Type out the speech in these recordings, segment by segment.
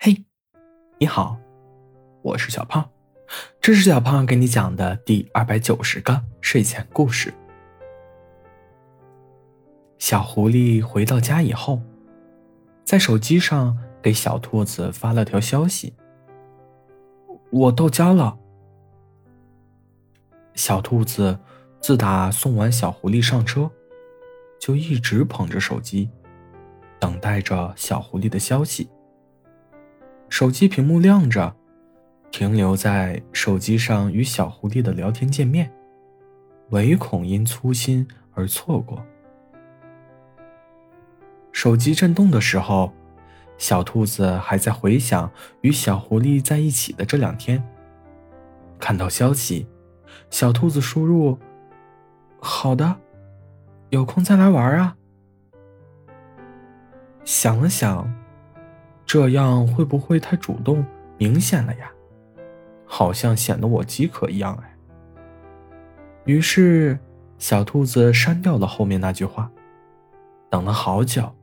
嘿，你好，我是小胖，这是小胖给你讲的第二百九十个睡前故事。小狐狸回到家以后，在手机上给小兔子发了条消息：“我到家了。”小兔子自打送完小狐狸上车，就一直捧着手机，等待着小狐狸的消息。手机屏幕亮着，停留在手机上与小狐狸的聊天界面，唯恐因粗心而错过。手机震动的时候，小兔子还在回想与小狐狸在一起的这两天。看到消息，小兔子输入：“好的，有空再来玩啊。”想了想。这样会不会太主动明显了呀？好像显得我饥渴一样哎。于是，小兔子删掉了后面那句话。等了好久，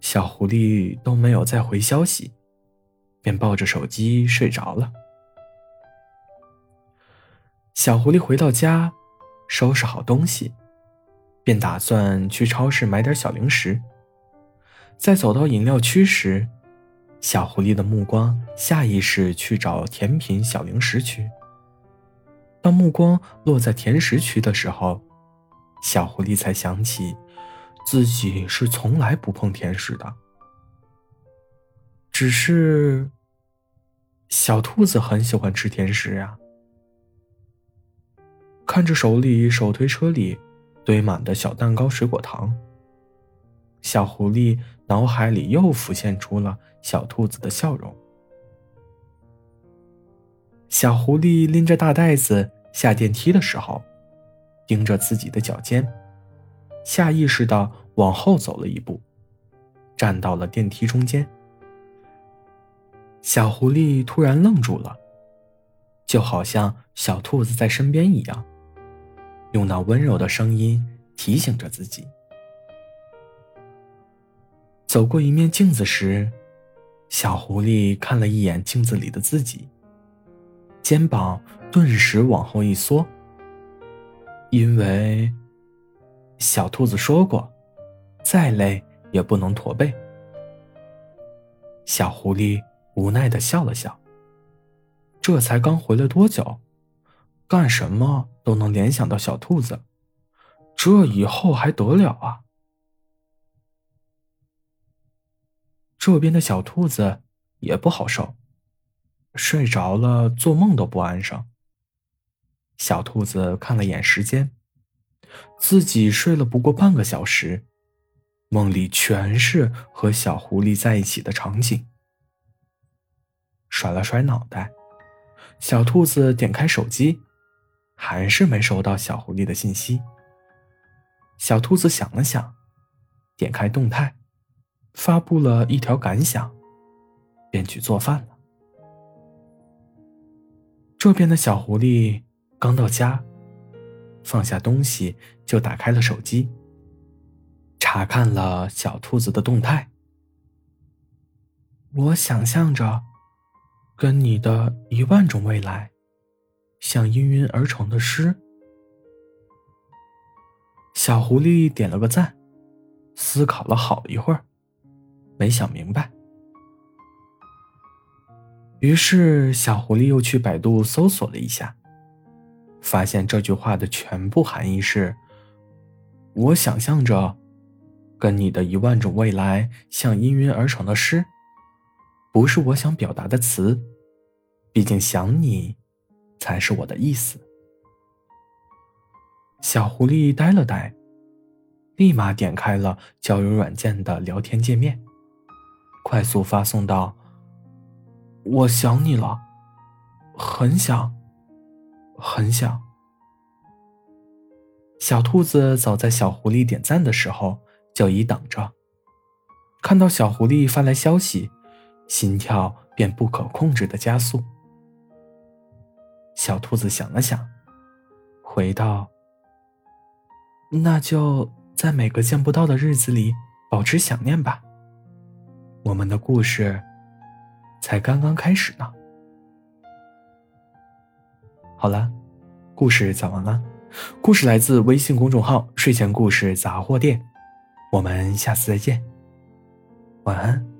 小狐狸都没有再回消息，便抱着手机睡着了。小狐狸回到家，收拾好东西，便打算去超市买点小零食。在走到饮料区时，小狐狸的目光下意识去找甜品小零食区。当目光落在甜食区的时候，小狐狸才想起自己是从来不碰甜食的。只是，小兔子很喜欢吃甜食呀。看着手里手推车里堆满的小蛋糕、水果糖。小狐狸脑海里又浮现出了小兔子的笑容。小狐狸拎着大袋子下电梯的时候，盯着自己的脚尖，下意识的往后走了一步，站到了电梯中间。小狐狸突然愣住了，就好像小兔子在身边一样，用那温柔的声音提醒着自己。走过一面镜子时，小狐狸看了一眼镜子里的自己，肩膀顿时往后一缩。因为小兔子说过，再累也不能驼背。小狐狸无奈的笑了笑。这才刚回来多久，干什么都能联想到小兔子，这以后还得了啊？这边的小兔子也不好受，睡着了，做梦都不安生。小兔子看了眼时间，自己睡了不过半个小时，梦里全是和小狐狸在一起的场景。甩了甩脑袋，小兔子点开手机，还是没收到小狐狸的信息。小兔子想了想，点开动态。发布了一条感想，便去做饭了。这边的小狐狸刚到家，放下东西就打开了手机，查看了小兔子的动态。我想象着，跟你的一万种未来，像氤氲而成的诗。小狐狸点了个赞，思考了好一会儿。没想明白，于是小狐狸又去百度搜索了一下，发现这句话的全部含义是：我想象着跟你的一万种未来像氤氲而成的诗，不是我想表达的词，毕竟想你才是我的意思。小狐狸呆了呆，立马点开了交友软件的聊天界面。快速发送到。我想你了，很想，很想。小兔子早在小狐狸点赞的时候就已等着，看到小狐狸发来消息，心跳便不可控制的加速。小兔子想了想，回道：“那就在每个见不到的日子里保持想念吧。”我们的故事才刚刚开始呢。好了，故事讲完了。故事来自微信公众号“睡前故事杂货店”，我们下次再见，晚安。